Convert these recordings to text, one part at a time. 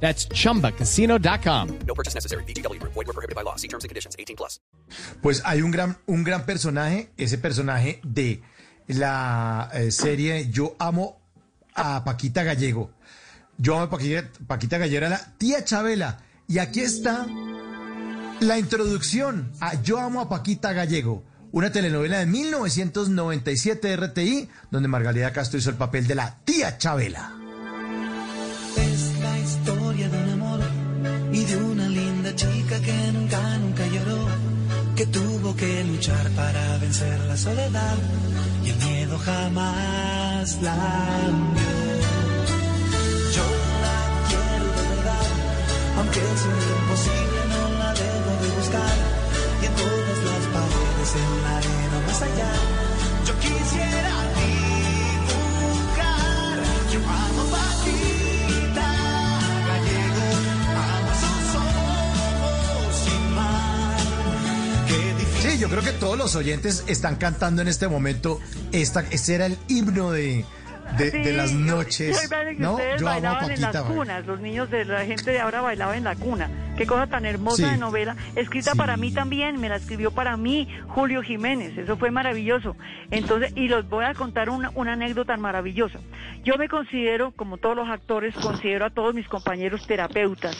That's chumbacasino.com. No purchase necessary. BGW. Void were prohibited by law. See terms and conditions. 18 plus. Pues hay un gran, un gran personaje, ese personaje de la eh, serie Yo amo a Paquita Gallego. Yo amo a Paquita, Paquita Gallego, era la tía Chabela. Y aquí está la introducción a Yo amo a Paquita Gallego, una telenovela de 1997 de RTI, donde Margarita Castro hizo el papel de la tía Chabela. Chica que nunca, nunca lloró, que tuvo que luchar para vencer la soledad y el miedo jamás la vio. Yo la quiero de verdad, aunque sea imposible, no la dejo de buscar y en todas las paredes, en la arena más allá, yo quisiera yo creo que todos los oyentes están cantando en este momento. Esta, ese era el himno de, de, de las noches. yo- yo- que ¿no? Yo amo a bailaban en las cunas, los niños de la gente de ahora bailaban en la cuna. Qué cosa tan hermosa Sí. de novela, escrita Sí. para mí también, me la escribió para mí Julio Jiménez, eso fue maravilloso. Entonces, y los voy a contar una, una anécdota maravillosa. Yo me considero, como todos los actores, considero a todos mis compañeros terapeutas.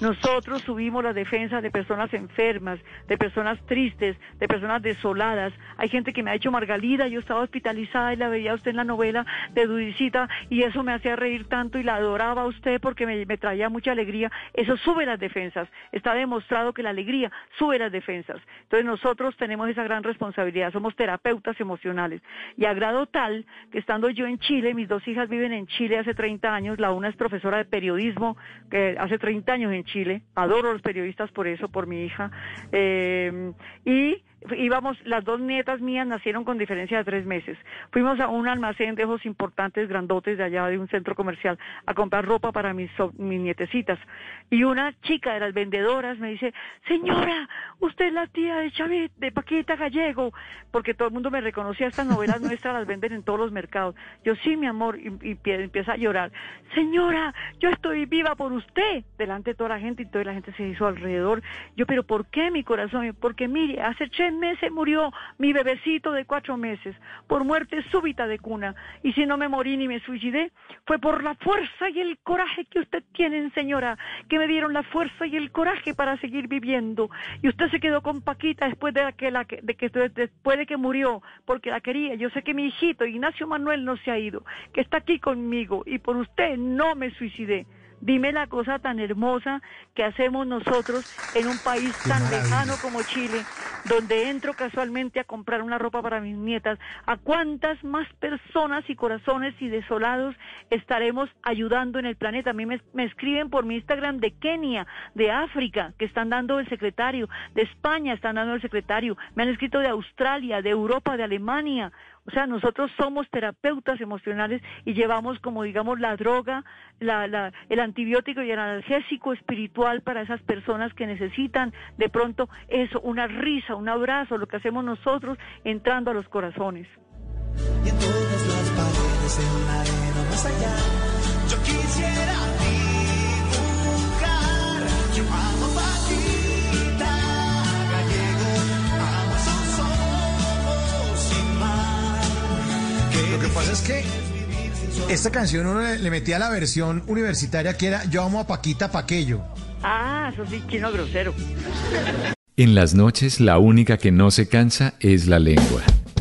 Nosotros subimos las defensas de personas enfermas, de personas tristes, de personas desoladas. Hay gente que me ha dicho, Margalida, yo estaba hospitalizada y la veía a usted en la novela de Dudicita y eso me hacía reír tanto y la adoraba a usted porque me, me traía mucha alegría. Eso sube las defensas. Está demostrado que la alegría sube las defensas. Entonces nosotros tenemos esa gran responsabilidad. Somos terapeutas emocionales. Y a grado tal que estando yo en Chile, mis dos hijas viven en Chile hace 30 años. La una es profesora de periodismo, que hace 30 años en Chile. Adoro a los periodistas por eso, por mi hija. Eh, y íbamos, las dos nietas mías nacieron con diferencia de tres meses. Fuimos a un almacén de ojos importantes, grandotes, de allá de un centro comercial, a comprar ropa para mis, mis nietecitas. Y una chica de las vendedoras me dice, señora, usted es la tía de Chavit, de Paquita Gallego, porque todo el mundo me reconocía, estas novelas nuestras las venden en todos los mercados. Yo, sí, mi amor, y, y pie- empieza a llorar. Señora, yo estoy viva por usted, delante de toda la gente, y toda la gente se hizo alrededor. Yo, pero ¿por qué mi corazón? Porque mire, hace meses murió mi bebecito de cuatro meses, por muerte súbita de cuna. Y si no me morí ni me suicidé, fue por la fuerza y el coraje que usted tiene, señora, que me dieron la fuerza y el coraje para seguir viviendo. Y usted se quedó con Paquita después de que, la, de que después de que murió, porque la quería. Yo sé que mi hijito Ignacio Manuel no se ha ido, que está aquí conmigo y por usted no me suicidé. Dime la cosa tan hermosa que hacemos nosotros en un país tan lejano como Chile, donde entro casualmente a comprar una ropa para mis nietas. ¿A cuántas más personas y corazones y desolados estaremos ayudando en el planeta? A mí me, me escriben por mi Instagram de Kenia, de África, que están dando el secretario, de España están dando el secretario, me han escrito de Australia, de Europa, de Alemania. O sea, nosotros somos terapeutas emocionales y llevamos como digamos la droga, la, el antibiótico y el analgésico espiritual para esas personas que necesitan de pronto eso, una risa, un abrazo, lo que hacemos nosotros entrando a los corazones. y en todas las en la más allá. Yo quisiera esta canción uno le, le metía la versión universitaria que era Yo amo a Paquita Paquello. Ah, eso sí, chino grosero. En las noches la única que no se cansa es la lengua.